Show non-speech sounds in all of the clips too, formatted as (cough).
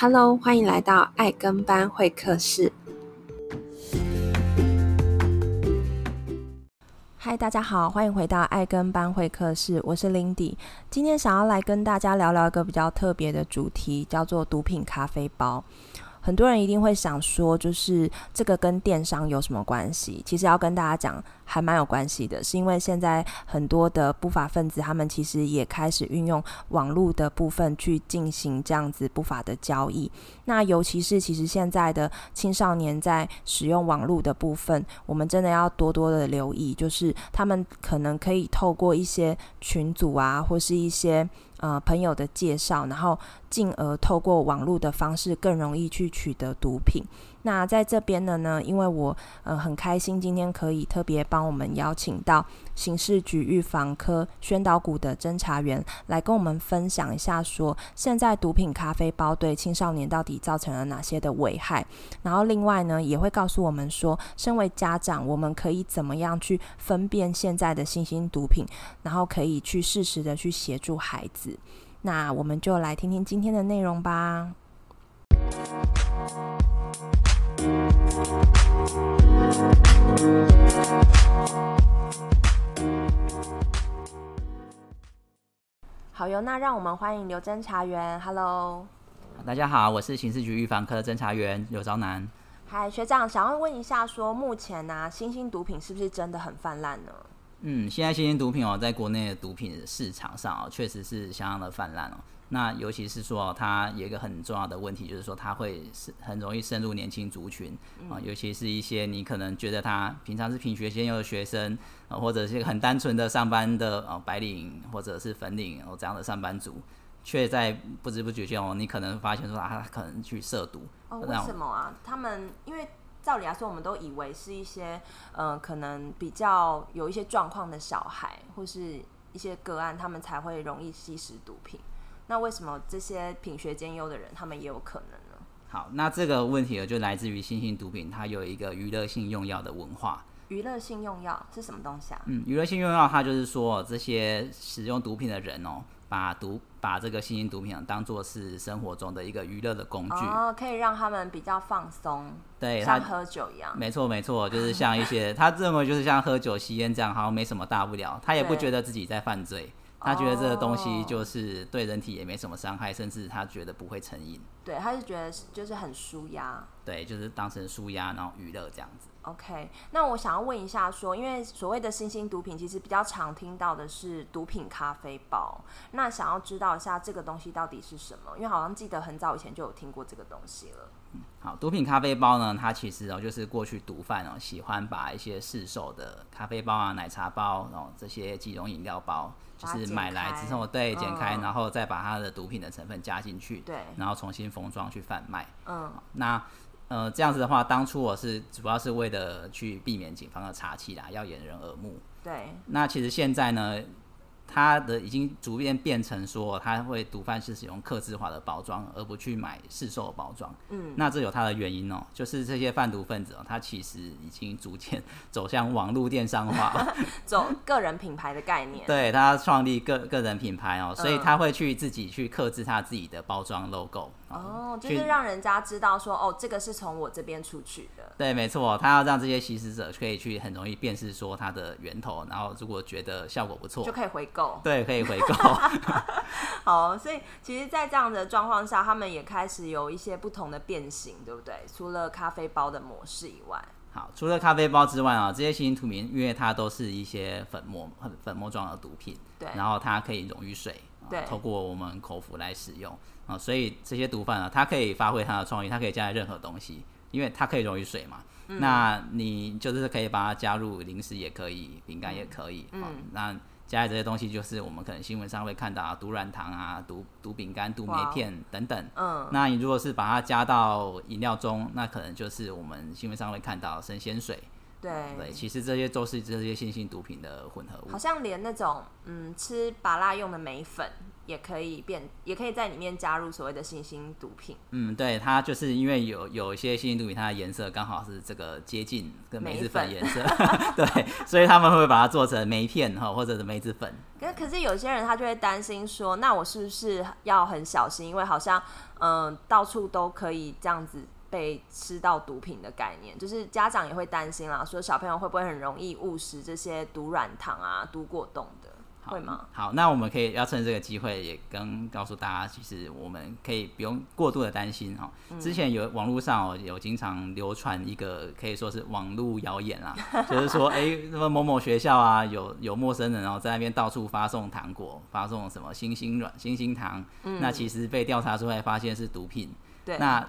Hello，欢迎来到爱跟班会客室。嗨，大家好，欢迎回到爱跟班会客室，我是 Lindy。今天想要来跟大家聊聊一个比较特别的主题，叫做毒品咖啡包。很多人一定会想说，就是这个跟电商有什么关系？其实要跟大家讲，还蛮有关系的，是因为现在很多的不法分子，他们其实也开始运用网络的部分去进行这样子不法的交易。那尤其是其实现在的青少年在使用网络的部分，我们真的要多多的留意，就是他们可能可以透过一些群组啊，或是一些。呃，朋友的介绍，然后进而透过网络的方式更容易去取得毒品。那在这边的呢，因为我呃很开心，今天可以特别帮我们邀请到刑事局预防科宣导股的侦查员来跟我们分享一下，说现在毒品咖啡包对青少年到底造成了哪些的危害。然后另外呢，也会告诉我们说，身为家长，我们可以怎么样去分辨现在的新兴毒品，然后可以去适时的去协助孩子。那我们就来听听今天的内容吧。好哟，那让我们欢迎刘侦查员。Hello，大家好，我是刑事局预防科的侦查员刘昭南。嗨，学长，想要问一下，说目前呢、啊，新兴毒品是不是真的很泛滥呢？嗯，现在新型毒品哦，在国内的毒品市场上哦，确实是相当的泛滥哦。那尤其是说，它有一个很重要的问题，就是说它会是很容易深入年轻族群啊，尤其是一些你可能觉得他平常是品学兼优的学生啊，或者是很单纯的上班的啊白领或者是粉领哦这样的上班族，却在不知不觉间哦，你可能发现说啊他可能去涉毒哦？为什么啊？他们因为照理来说，我们都以为是一些呃可能比较有一些状况的小孩或是一些个案，他们才会容易吸食毒品。那为什么这些品学兼优的人，他们也有可能呢？好，那这个问题呢，就来自于新型毒品，它有一个娱乐性用药的文化。娱乐性用药是什么东西啊？嗯，娱乐性用药，它就是说这些使用毒品的人哦，把毒把这个新型毒品当做是生活中的一个娱乐的工具，哦，可以让他们比较放松，对，像喝酒一样。没错，没错，就是像一些他认为就是像喝酒、吸烟这样，好像没什么大不了，他也不觉得自己在犯罪。他觉得这个东西就是对人体也没什么伤害，甚至他觉得不会成瘾。对，他是觉得就是很舒压。对，就是当成舒压，然后娱乐这样子。OK，那我想要问一下说，因为所谓的新兴毒品，其实比较常听到的是毒品咖啡包。那想要知道一下这个东西到底是什么？因为好像记得很早以前就有听过这个东西了。嗯，好，毒品咖啡包呢，它其实哦，就是过去毒贩哦喜欢把一些市售的咖啡包啊、奶茶包，然后这些即溶饮料包。就是买来之后，对，剪开，嗯，然后再把它的毒品的成分加进去，对，然后重新封装去贩卖。嗯，那呃这样子的话，当初我是主要是为了去避免警方的查缉啦，要掩人耳目。对，那其实现在呢。他的已经逐渐变成说，他会毒贩是使用克制化的包装，而不去买市售的包装。嗯，那这有它的原因哦，就是这些贩毒分子哦，他其实已经逐渐走向网络电商化，(laughs) 走个人品牌的概念。(laughs) 对，他创立个个人品牌哦，所以他会去自己去克制他自己的包装 logo。哦，就是让人家知道说，哦，这个是从我这边出去的。对，没错，他要让这些吸食者可以去很容易辨识说它的源头，然后如果觉得效果不错，就可以回购。对，可以回购。(laughs) 好，所以其实，在这样的状况下，他们也开始有一些不同的变形，对不对？除了咖啡包的模式以外，好，除了咖啡包之外啊，这些新型毒品，因为它都是一些粉末、粉末状的毒品，对，然后它可以溶于水，对，透过我们口服来使用。啊，所以这些毒贩啊，他可以发挥他的创意，他可以加在任何东西，因为它可以溶于水嘛。嗯、那你就是可以把它加入零食也可以，饼干也可以。嗯，那加在这些东西，就是我们可能新闻上会看到啊，毒软糖啊、毒毒饼干、毒梅片等等。嗯，那你如果是把它加到饮料中，那可能就是我们新闻上会看到神仙水。对对，其实这些都是这些新型毒品的混合物。好像连那种嗯吃芭乐用的眉粉。也可以变，也可以在里面加入所谓的新型毒品。嗯，对，它就是因为有有一些新型毒品，它的颜色刚好是这个接近跟梅子粉颜色，(laughs) 对，所以他们会把它做成梅片哈，或者是梅子粉。可可是有些人他就会担心说，那我是不是要很小心？因为好像嗯、呃，到处都可以这样子。被吃到毒品的概念，就是家长也会担心啦，说小朋友会不会很容易误食这些毒软糖啊、毒果冻的，会吗？好，那我们可以要趁这个机会也跟告诉大家，其实我们可以不用过度的担心哈。之前有网络上哦有经常流传一个可以说是网络谣言啊，(laughs) 就是说哎，什么某某学校啊有有陌生人然后在那边到处发送糖果，发送什么星星软星星糖，嗯，那其实被调查出来发现是毒品，对，那。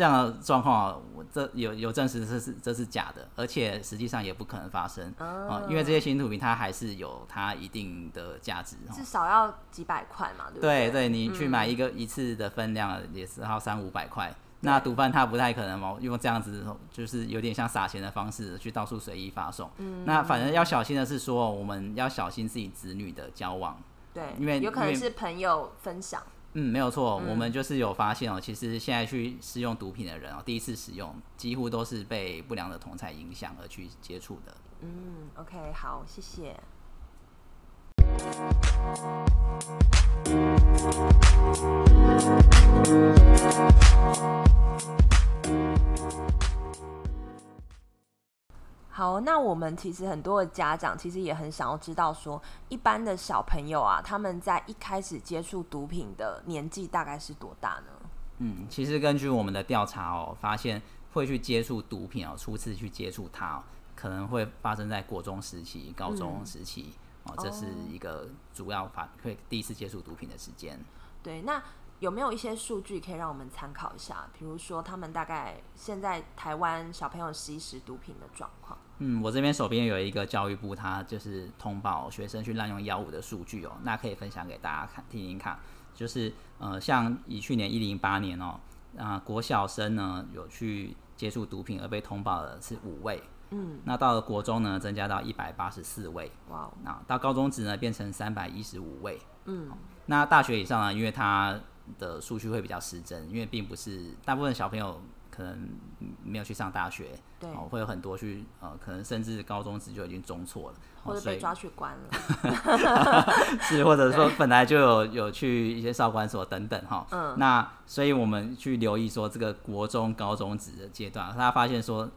这样的状况，我这有有证实这是这是假的，而且实际上也不可能发生。啊，因为这些新毒品它还是有它一定的价值，至少要几百块嘛，对不对？对对，你去买一个一次的分量也是要三五百块，那毒贩他不太可能哦用这样子，就是有点像撒钱的方式去到处随意发送。嗯。那反正要小心的是说，我们要小心自己子女的交往，对，因为有可能是朋友分享。嗯，没有错，我们就是有发现哦、喔，其实现在去使用毒品的人哦、喔，第一次使用几乎都是被不良的同侪影响而去接触的。嗯，OK，好，谢谢。好，那我们其实很多的家长其实也很想要知道说，说一般的小朋友啊，他们在一开始接触毒品的年纪大概是多大呢？嗯，其实根据我们的调查哦，发现会去接触毒品哦，初次去接触它哦，可能会发生在国中时期、高中时期、嗯、哦，这是一个主要发会第一次接触毒品的时间。对，那。有没有一些数据可以让我们参考一下？比如说，他们大概现在台湾小朋友吸食毒品的状况？嗯，我这边手边有一个教育部，他就是通报学生去滥用药物的数据哦，那可以分享给大家看听听看。就是呃，像以去年一零八年哦，啊、呃，国小生呢有去接触毒品而被通报的是五位，嗯，那到了国中呢增加到一百八十四位，哇，那到高中职呢变成三百一十五位，嗯，那大学以上呢，因为他的数据会比较失真，因为并不是大部分小朋友可能没有去上大学，对，哦，会有很多去呃，可能甚至高中职就已经中错了，或者被抓去关了，(laughs) 是或者说本来就有有去一些少管所等等哈，嗯，那所以我们去留意说这个国中、高中职的阶段，大家发现说。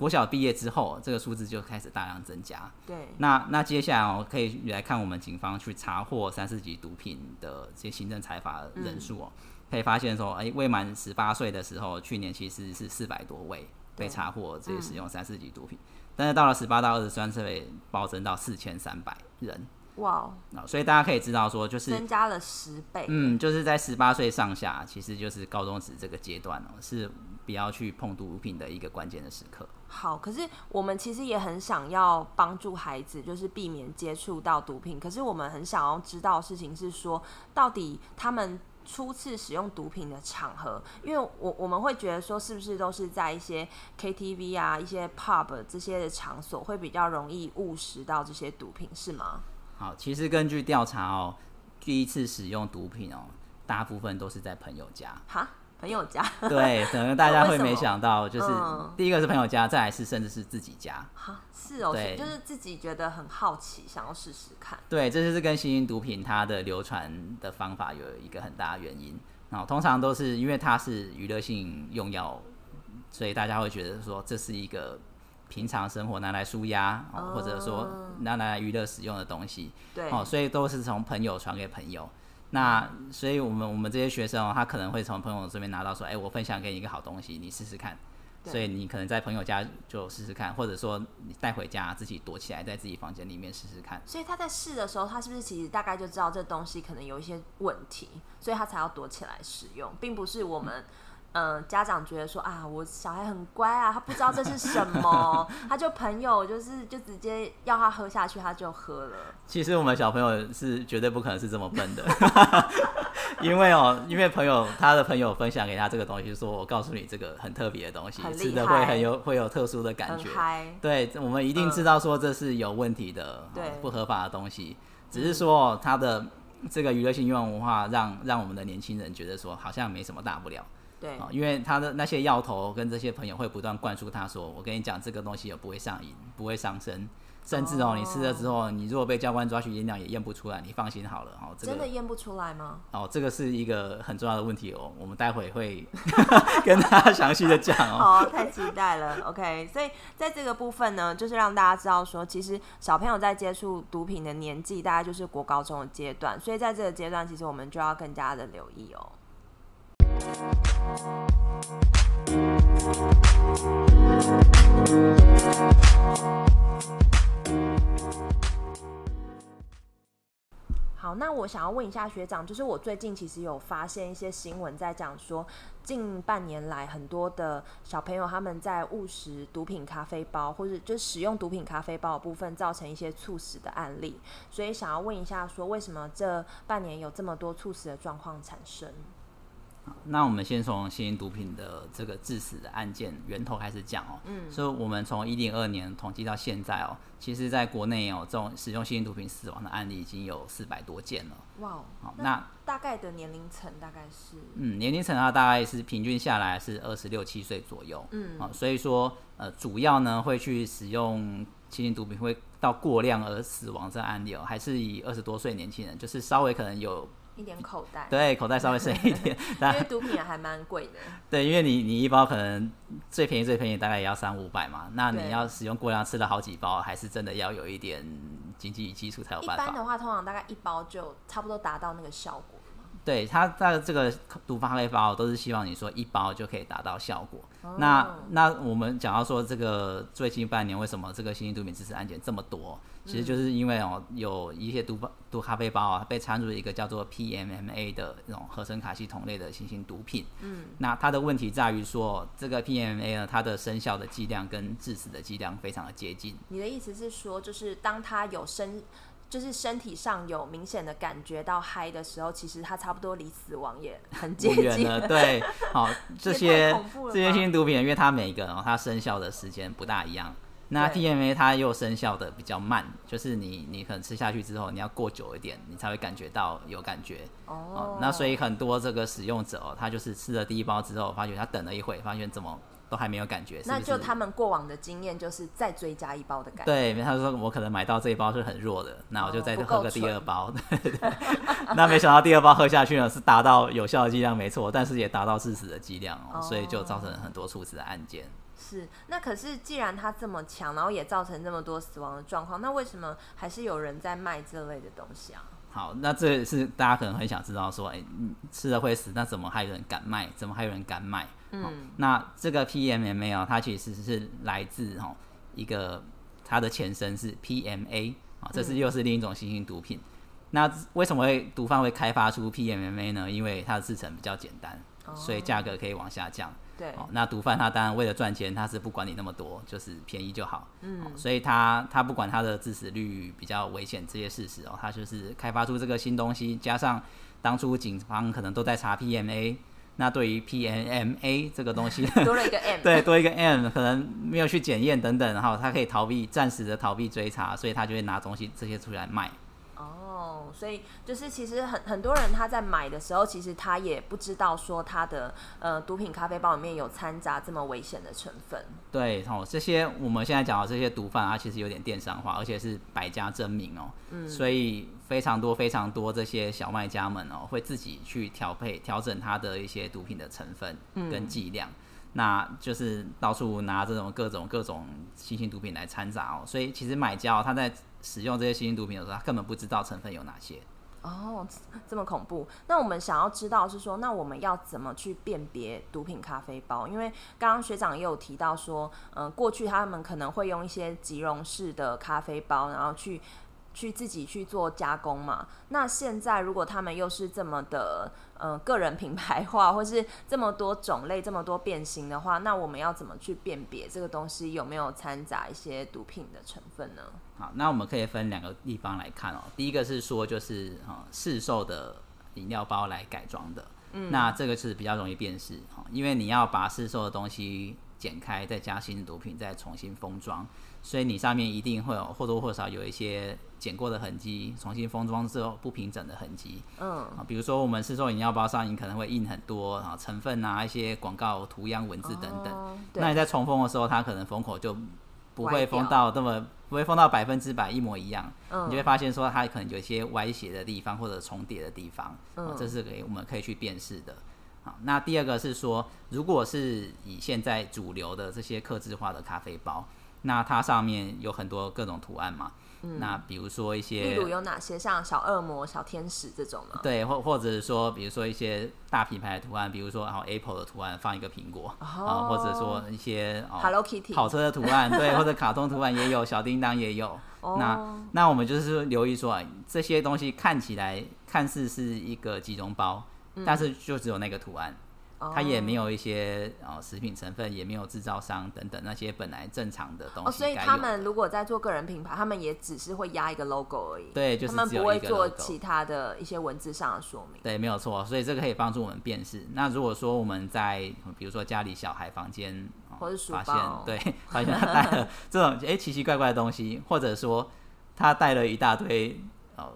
国小毕业之后，这个数字就开始大量增加。对，那那接下来哦，可以来看我们警方去查获三四级毒品的这些行政裁罚人数哦，嗯、可以发现说，哎、欸，未满十八岁的时候，去年其实是四百多位被查获这些使用三四级毒品，嗯、但是到了十八到二十三岁，暴增到四千三百人。哇哦，所以大家可以知道说，就是增加了十倍。嗯，就是在十八岁上下，其实就是高中时这个阶段哦，是不要去碰毒品的一个关键的时刻。好，可是我们其实也很想要帮助孩子，就是避免接触到毒品。可是我们很想要知道的事情是说，到底他们初次使用毒品的场合，因为我我们会觉得说，是不是都是在一些 KTV 啊、一些 pub 这些的场所，会比较容易误食到这些毒品，是吗？好，其实根据调查哦，第一次使用毒品哦，大部分都是在朋友家。哈？朋友家，对，可能大家 (laughs) 会没想到，就是第一个是朋友家，再来是甚至是自己家。哈，是哦，对，就是自己觉得很好奇，想要试试看。对，这就是跟新型毒品它的流传的方法有一个很大的原因。然后通常都是因为它是娱乐性用药，所以大家会觉得说这是一个平常生活拿来舒压，或者说拿来娱乐使用的东西。对，哦，所以都是从朋友传给朋友。那所以，我们我们这些学生哦，他可能会从朋友这边拿到说，哎，我分享给你一个好东西，你试试看。所以你可能在朋友家就试试看，或者说你带回家自己躲起来，在自己房间里面试试看。所以他在试的时候，他是不是其实大概就知道这东西可能有一些问题，所以他才要躲起来使用，并不是我们。嗯、呃，家长觉得说啊，我小孩很乖啊，他不知道这是什么，他就朋友就是就直接要他喝下去，他就喝了。其实我们小朋友是绝对不可能是这么笨的，(laughs) 因为哦，因为朋友他的朋友分享给他这个东西，说我告诉你这个很特别的东西，吃的会很有会有特殊的感觉。对，我们一定知道说这是有问题的，对、嗯，不合法的东西，只是说他的。这个娱乐性用文化让让我们的年轻人觉得说好像没什么大不了。对，因为他的那些药头跟这些朋友会不断灌输他说：“我跟你讲，这个东西也不会上瘾，不会伤身，甚至哦，你吃了之后，你如果被教官抓去验尿也验不出来，你放心好了。”哦，这个真的验不出来吗？哦，这个是一个很重要的问题哦，我们待会会 (laughs) (laughs) 跟大家详细的讲哦。好，太期待了。OK，所以在这个部分呢，就是让大家知道说，其实小朋友在接触毒品的年纪大概就是国高中的阶段，所以在这个阶段，其实我们就要更加的留意哦。好，那我想要问一下学长，就是我最近其实有发现一些新闻在讲说，近半年来很多的小朋友他们在误食毒品咖啡包，或者就使用毒品咖啡包的部分，造成一些猝死的案例，所以想要问一下，说为什么这半年有这么多猝死的状况产生？那我们先从新型毒品的这个致死的案件源头开始讲哦。嗯，所以我们从一零二年统计到现在哦，其实在国内哦，这种使用新型毒品死亡的案例已经有四百多件了。哇哦，好，那大概的年龄层大概是？嗯，年龄层的话大概是平均下来是二十六七岁左右。嗯，啊，所以说呃，主要呢会去使用新型毒品会到过量而死亡这案例哦，还是以二十多岁年轻人，就是稍微可能有。一点口袋，对，口袋稍微深一点，(laughs) 因为毒品也还蛮贵的。对，因为你你一包可能最便宜最便宜大概也要三五百嘛，那你要使用过量吃了好几包，还是真的要有一点经济基础才有办法。一般的话，通常大概一包就差不多达到那个效果。对，它在这个毒发类包都是希望你说一包就可以达到效果。Oh. 那那我们讲到说这个最近半年为什么这个新型毒品知识案件这么多？其实就是因为哦，有一些毒包毒咖啡包啊，被掺入了一个叫做 PMMA 的那种合成卡系酮类的新型毒品。嗯，那它的问题在于说，这个 PMMA 呢，它的生效的剂量跟致死的剂量非常的接近。你的意思是说，就是当它有生，就是身体上有明显的感觉到嗨的时候，其实它差不多离死亡也很接近了。(laughs) 对，好，这些这些新型毒品，因为它每一个哦，它生效的时间不大一样。那 DMA 它又生效的比较慢，就是你你可能吃下去之后，你要过久一点，你才会感觉到有感觉。Oh. 哦，那所以很多这个使用者哦，他就是吃了第一包之后，发觉他等了一会，发现怎么都还没有感觉。是是那就他们过往的经验就是再追加一包的感觉。对，他说我可能买到这一包是很弱的，那我就再喝个第二包。(laughs) (laughs) 那没想到第二包喝下去呢，是达到有效的剂量没错，但是也达到致死的剂量哦，oh. 所以就造成了很多猝死的案件。是，那可是既然它这么强，然后也造成这么多死亡的状况，那为什么还是有人在卖这类的东西啊？好，那这是大家可能很想知道，说，哎、欸，吃了会死，那怎么还有人敢卖？怎么还有人敢卖？嗯，那这个 PMMA 啊，它其实是来自哈一个它的前身是 PMA 啊，这是又是另一种新型毒品。嗯、那为什么会毒贩会开发出 PMMA 呢？因为它的制成比较简单，哦、所以价格可以往下降。对，哦，那毒贩他当然为了赚钱，他是不管你那么多，就是便宜就好。嗯，哦、所以他他不管他的致死率比较危险这些事实哦，他就是开发出这个新东西，加上当初警方可能都在查 PMA，那对于 PMMA 这个东西 (laughs) 多了一个 (laughs) M，对，多一个 M，可能没有去检验等等，然后他可以逃避暂时的逃避追查，所以他就会拿东西这些出来卖。所以就是其实很很多人他在买的时候，其实他也不知道说他的呃毒品咖啡包里面有掺杂这么危险的成分。对哦，这些我们现在讲的这些毒贩啊，其实有点电商化，而且是百家争鸣哦。嗯。所以非常多非常多这些小卖家们哦，会自己去调配调整它的一些毒品的成分跟剂量，嗯、那就是到处拿这种各种各种新型毒品来掺杂哦。所以其实买家哦，他在使用这些新型毒品的时候，他根本不知道成分有哪些。哦，这么恐怖。那我们想要知道是说，那我们要怎么去辨别毒品咖啡包？因为刚刚学长也有提到说，嗯、过去他们可能会用一些即溶式的咖啡包，然后去。去自己去做加工嘛？那现在如果他们又是这么的呃个人品牌化，(laughs) 或是这么多种类、这么多变形的话，那我们要怎么去辨别这个东西有没有掺杂一些毒品的成分呢？好，那我们可以分两个地方来看哦。第一个是说，就是啊市售的饮料包来改装的，嗯，那这个是比较容易辨识哈，因为你要把市售的东西剪开，再加新的毒品，再重新封装，所以你上面一定会有或多或少有一些剪过的痕迹，重新封装之后不平整的痕迹。嗯，啊，比如说我们市售饮料包上，你可能会印很多啊成分啊，一些广告图样文字等等。哦、那你在重封的时候，它可能封口就不会封到这么不会封到百分之百一模一样。嗯，你就会发现说它可能有一些歪斜的地方或者重叠的地方。嗯，这是给我们可以去辨识的。好，那第二个是说，如果是以现在主流的这些刻制化的咖啡包，那它上面有很多各种图案嘛。嗯，那比如说一些，例如有哪些像小恶魔、小天使这种呢？对，或或者是说，比如说一些大品牌的图案，比如说然后 Apple 的图案放一个苹果，啊、哦呃，或者说一些、哦、Hello Kitty 跑车的图案，对，(laughs) 或者卡通图案也有，小叮当也有。哦、那那我们就是留意说，这些东西看起来看似是一个集中包。但是就只有那个图案，嗯、它也没有一些呃食品成分，也没有制造商等等那些本来正常的东西的。哦，所以他们如果在做个人品牌，他们也只是会压一个 logo 而已。对，就是他们不会做其他的一些文字上的说明。对，没有错。所以这个可以帮助我们辨识。那如果说我们在比如说家里小孩房间，发现对，发现他带了 (laughs) 这种哎、欸、奇奇怪怪的东西，或者说他带了一大堆。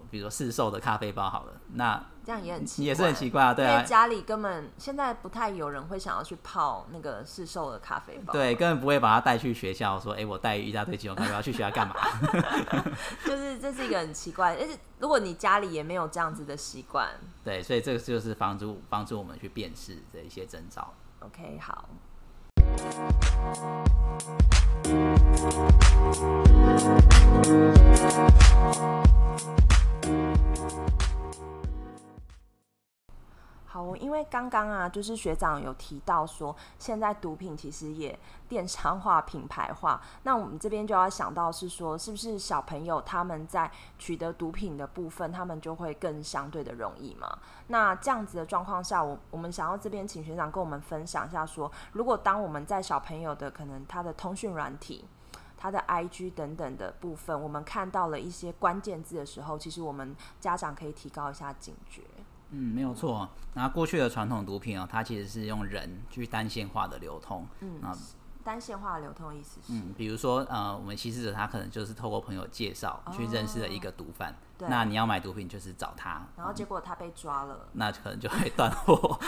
比如说市售的咖啡包好了，那这样也很奇怪，也是很奇怪啊，对啊，因为家里根本现在不太有人会想要去泡那个市售的咖啡包，对，根本不会把它带去学校，说，哎、欸，我带一大堆即溶咖啡包去学校干嘛？(laughs) 就是这是一个很奇怪，而且如果你家里也没有这样子的习惯，对，所以这个就是帮助帮助我们去辨识的一些征兆。OK，好。好，因为刚刚啊，就是学长有提到说，现在毒品其实也电商化、品牌化。那我们这边就要想到是说，是不是小朋友他们在取得毒品的部分，他们就会更相对的容易嘛？那这样子的状况下，我我们想要这边请学长跟我们分享一下说，如果当我们在小朋友的可能他的通讯软体、他的 IG 等等的部分，我们看到了一些关键字的时候，其实我们家长可以提高一下警觉。嗯，没有错。那过去的传统毒品啊，它其实是用人去单线化的流通。嗯，啊，单线化的流通的意思是？嗯，比如说呃，我们吸食者他可能就是透过朋友介绍去认识了一个毒贩。对。那你要买毒品就是找他。然后结果他被抓了。嗯，那可能就会断货，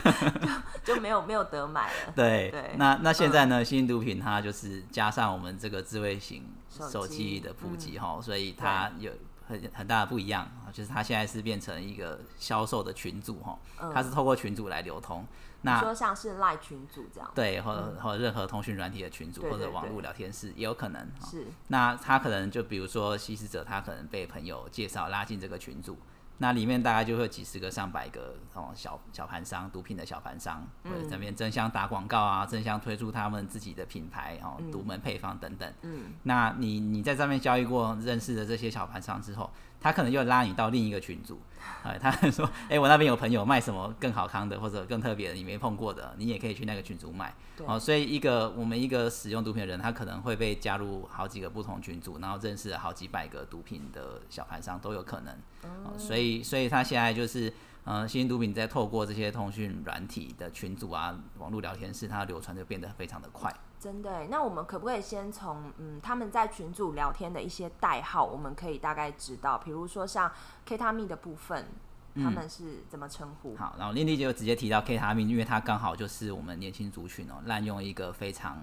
(laughs) 就没有没有得买了。对对。那那现在呢，新毒品它就是加上我们这个智慧型手机的普及哈，嗯，所以它有。很很大的不一样啊，就是它现在是变成一个销售的群组哈，它是透过群组来流通。那说像是赖群组这样，对，或者或者任何通讯软体的群组，或者网络聊天室也有可能。是，那他可能就比如说吸食者，他可能被朋友介绍拉进这个群组。那里面大概就会有几十个、上百个哦，小小盘商，毒品的小盘商，或者这边争相打广告啊，争相推出他们自己的品牌哦，独门配方等等。嗯，那你你在上面交易过、认识的这些小盘商之后，他可能又拉你到另一个群组，(laughs) 哎，他说，哎、欸，我那边有朋友卖什么更好康的或者更特别的，你没碰过的，你也可以去那个群组买。哦，所以一个我们一个使用毒品的人，他可能会被加入好几个不同群组，然后认识了好几百个毒品的小盘商都有可能。哦，所以所以他现在就是，呃，新型毒品在透过这些通讯软体的群组啊、网络聊天室，它的流传就变得非常的快。真的，那我们可不可以先从嗯他们在群组聊天的一些代号，我们可以大概知道，比如说像 K 他命的部分，他们是怎么称呼？嗯、好，然后 Lindy 就直接提到 K 他命，因为它刚好就是我们年轻族群哦滥用一个非常。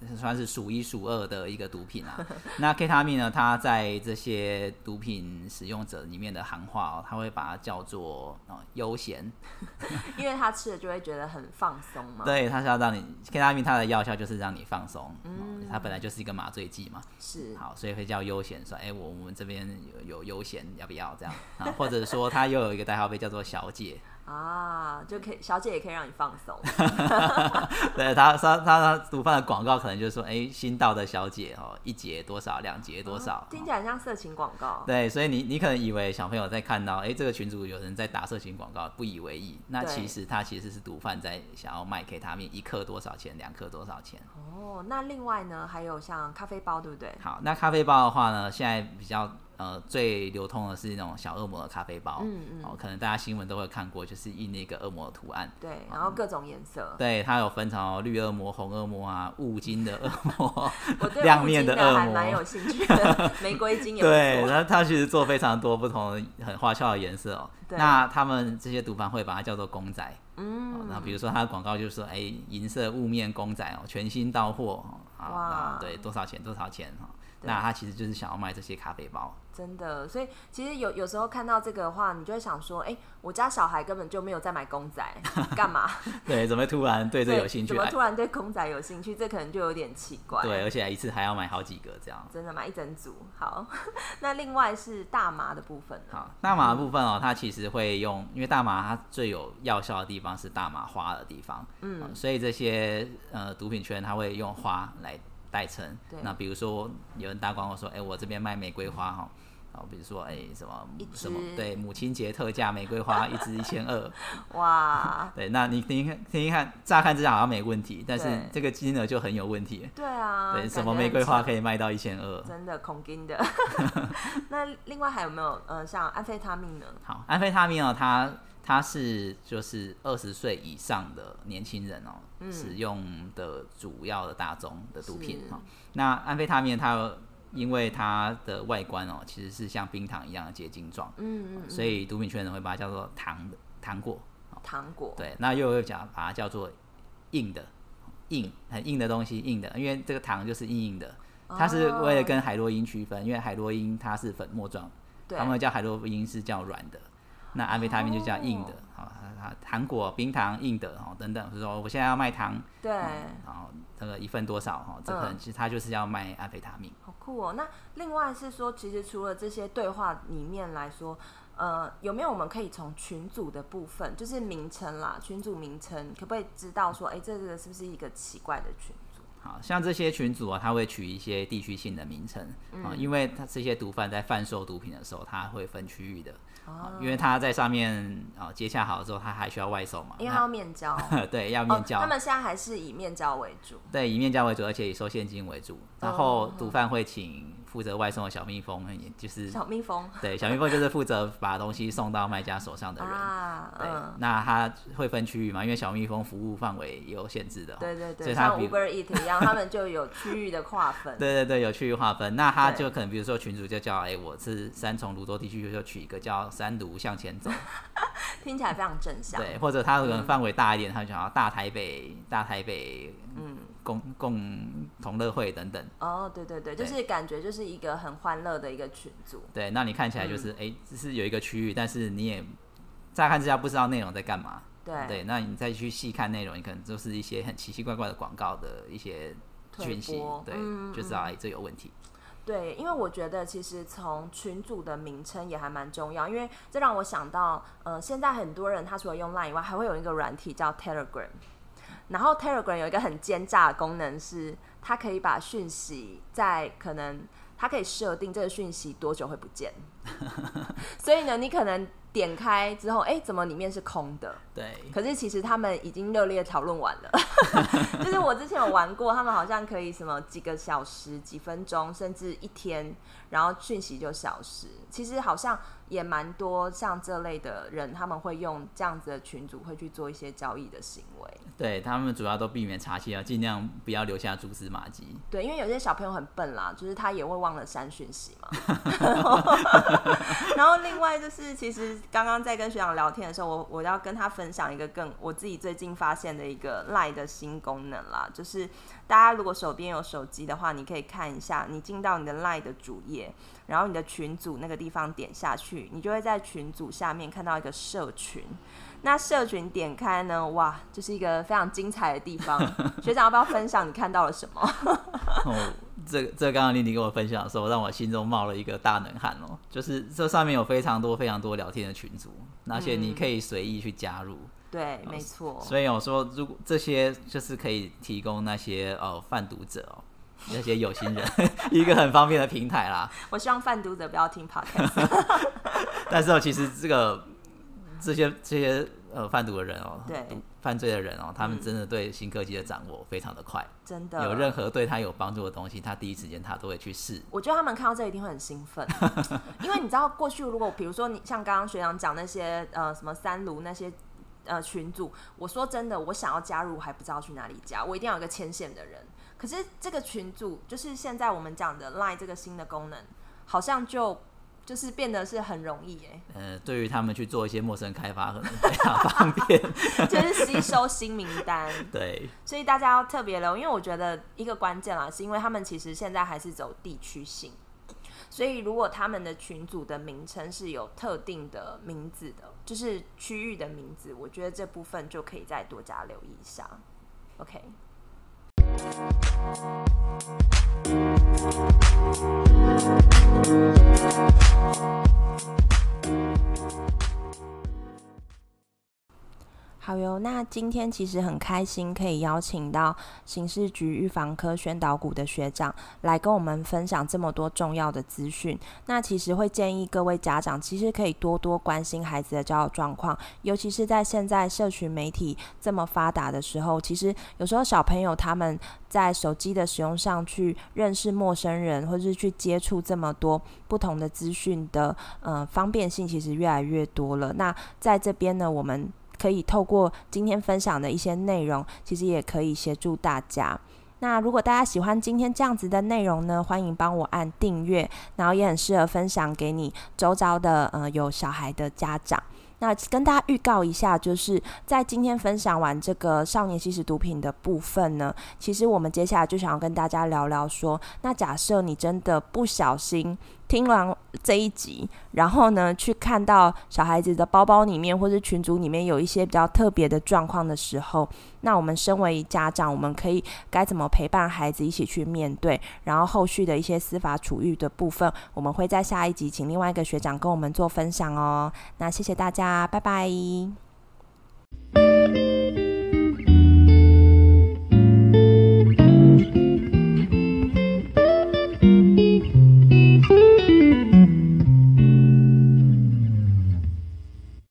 这算是数一数二的一个毒品啊。(laughs) 那 K 他命呢？它在这些毒品使用者里面的行话哦，他会把它叫做哦悠闲，(laughs) 因为他吃了就会觉得很放松嘛。对，它是要让你 K 他命，它的药效就是让你放松。嗯，它本来就是一个麻醉剂嘛。是。好，所以会叫悠闲，说哎，我我们这边有有悠闲，要不要这样啊？或者说它又有一个代号被叫做小姐。啊，就可以，小姐也可以让你放松。(laughs) 对他，他他他毒贩的广告可能就是说，哎、欸，新到的小姐哦，一节多少，两节多少，听起来像色情广告。对，所以你你可能以为小朋友在看到，哎、欸，这个群主有人在打色情广告，不以为意。那其实他其实是毒贩在想要卖 K 他命，一克多少钱，两克多少钱。哦，那另外呢，还有像咖啡包，对不对？好，那咖啡包的话呢，现在比较。呃最流通的是那种小恶魔的咖啡包，嗯嗯，哦，可能大家新闻都会看过，就是印那个恶魔的图案，对，然后各种颜色，对，它有分成绿恶魔、红恶魔啊、雾金的恶魔，(laughs) 我对亮面的恶魔。还蛮有兴趣的，(laughs) 玫瑰金也对，它它其实做非常多不同的很花俏的颜色哦。那他们这些毒贩会把它叫做公仔，嗯，那比如说它的广告就是说，哎，银色雾面公仔哦，全新到货，啊，对，多少钱？多少钱？哈。那他其实就是想要卖这些咖啡包，真的。所以其实有有时候看到这个的话，你就会想说，哎、欸，我家小孩根本就没有在买公仔，(laughs) 干嘛？对，怎么突然对这有兴趣？怎么突然对公仔有兴趣？这可能就有点奇怪。对，而且一次还要买好几个这样。真的买一整组。好，(laughs) 那另外是大麻的部分。好，大麻的部分哦，它其实会用，因为大麻它最有药效的地方是大麻花的地方，嗯，所以这些呃毒品圈它会用花来。代称，那比如说有人打广告说，哎、欸，我这边卖玫瑰花哈，然后比如说，哎、欸，什么什么，对，母亲节特价玫瑰花 (laughs) 一支一千二，哇，(laughs) 对，那你听听一看，乍看之下好像没问题，但是这个金额就很有问题，对啊，对，什么玫瑰花可以卖到一千二？真的恐惊的。(laughs) 那另外还有没有，呃，像安非他命呢？好，安非他命哦，它。它是就是二十岁以上的年轻人哦、使用的主要的大宗的毒品哈。那安非他命它因为它的外观哦、喔，其实是像冰糖一样的结晶状，嗯，嗯，所以毒品圈人会把它叫做糖糖果，糖果。对，那又又讲把它叫做硬的，硬很硬的东西，硬的，因为这个糖就是硬硬的，它是为了跟海洛因区分，因为海洛因它是粉末状，他们叫海洛因是叫软的。那安非他命就叫硬的，好、哦，它糖果、冰糖、硬的，哦，等等，就是说我现在要卖糖，对，然后这个一份多少，哈，这可能其实他就是要卖安非他命。好酷哦！那另外是说，其实除了这些对话里面来说，呃，有没有我们可以从群组的部分，就是名称啦，群组名称，可不可以知道说，哎、欸，这个是不是一个奇怪的群？好像这些群组啊，他会取一些地区性的名称啊、嗯，因为他这些毒贩在贩售毒品的时候，他会分区域的啊，因为他在上面啊接洽好之后，他还需要外售嘛，因为他要面交，(laughs) 对，要面交、哦。他们现在还是以面交为主，对，以面交为主，而且以收现金为主，然后毒贩会请。负责外送的小蜜蜂，也就是小蜜蜂，对，小蜜蜂就是负责把东西送到卖家手上的人。啊，对，嗯、那他会分区域嘛？因为小蜜蜂服务范围也有限制的。对对对，所以像 Uber Eat 一样，他们就有区域的划分。(laughs) 对对对，有区域划分。那他就可能比如说群主就叫，哎、欸，我是三重芦洲地区，就取一个叫三芦向前走，(laughs) 听起来非常正向。对，或者他可能范围大一点，他就想要大台北，大台北，嗯。共共同乐会等等哦，对对对，就是感觉就是一个很欢乐的一个群组。对，那你看起来就是哎，只、是有一个区域，但是你也乍看之下不知道内容在干嘛。对对，那你再去细看内容，你可能就是一些很奇奇怪怪的广告的一些讯息，对，嗯、就知道哎、欸，这有问题。对，因为我觉得其实从群组的名称也还蛮重要，因为这让我想到，呃，现在很多人他除了用 Line 以外，还会有一个软体叫 Telegram。然后 Telegram 有一个很奸诈的功能，是它可以把讯息在可能它可以设定这个讯息多久会不见，(laughs) 所以呢，你可能点开之后，哎，怎么里面是空的？对。可是其实他们已经热烈讨论完了，(laughs) 就是我之前有玩过，他们好像可以什么几个小时、几分钟，甚至一天，然后讯息就消失。其实好像。也蛮多像这类的人，他们会用这样子的群组会去做一些交易的行为。对，他们主要都避免查气啊，尽量不要留下蛛丝马迹。对，因为有些小朋友很笨啦，就是他也会忘了删讯息嘛。(laughs) 然，后然后另外就是，其实刚刚在跟学长聊天的时候，我我要跟他分享一个更我自己最近发现的一个 LINE 的新功能啦，就是大家如果手边有手机的话，你可以看一下，你进到你的 LINE 的主页。然后你的群组那个地方点下去，你就会在群组下面看到一个社群。那社群点开呢，哇，就是一个非常精彩的地方。(laughs) 学长要不要分享你看到了什么？(laughs) 哦，这这刚刚丽丽跟我分享的时候，让我心中冒了一个大冷汗哦。就是这上面有非常多非常多聊天的群组，而且你可以随意去加入。嗯、对，没错。所以我说，如果这些就是可以提供那些呃贩毒者哦。那些有心人，(laughs) 一个很方便的平台啦。我希望贩毒者不要听 (laughs) podcast。(laughs) 但是哦，其实这个这些这些呃贩毒的人哦，对，犯罪的人哦，他们真的对新科技的掌握非常的快，真的。有任何对他有帮助的东西，他第一时间他都会去试。我觉得他们看到这一定会很兴奋，因为你知道过去如果比如说你像刚刚学长讲那些呃什么三卢那些呃群组，我说真的，我想要加入还不知道去哪里加，我一定要有一个牵线的人。可是这个群组就是现在我们讲的 Line 这个新的功能，好像就就是变得是很容易哎。呃，对于他们去做一些陌生开发，可能非常方便，(laughs) 就是吸收新名单。对，所以大家要特别留意，因为我觉得一个关键啦，是因为他们其实现在还是走地区性，所以如果他们的群组的名称是有特定的名字的，就是区域的名字，我觉得这部分就可以再多加留意一下。OK。好今天其实很开心可以邀请到刑事局预防科宣导股的学长来跟我们分享这么多重要的资讯。那其实会建议各位家长，其实可以多多关心孩子的交友状况，尤其是在现在社群媒体这么发达的时候，其实有时候小朋友他们在手机的使用上去认识陌生人，或者是去接触这么多不同的资讯的，呃，方便性其实越来越多了。那在这边呢，我们可以透过今天分享的一些内容，其实也可以协助大家。那如果大家喜欢今天这样子的内容呢，欢迎帮我按订阅，然后也很适合分享给你周遭的呃有小孩的家长。那跟大家预告一下，就是在今天分享完这个少年吸食毒品的部分呢，其实我们接下来就想要跟大家聊聊说，那假设你真的不小心。听完这一集，然后呢，去看到小孩子的包包里面或者群组里面有一些比较特别的状况的时候，那我们身为家长，我们可以该怎么陪伴孩子一起去面对？然后后续的一些司法处遇的部分，我们会在下一集请另外一个学长跟我们做分享哦。那谢谢大家，拜拜。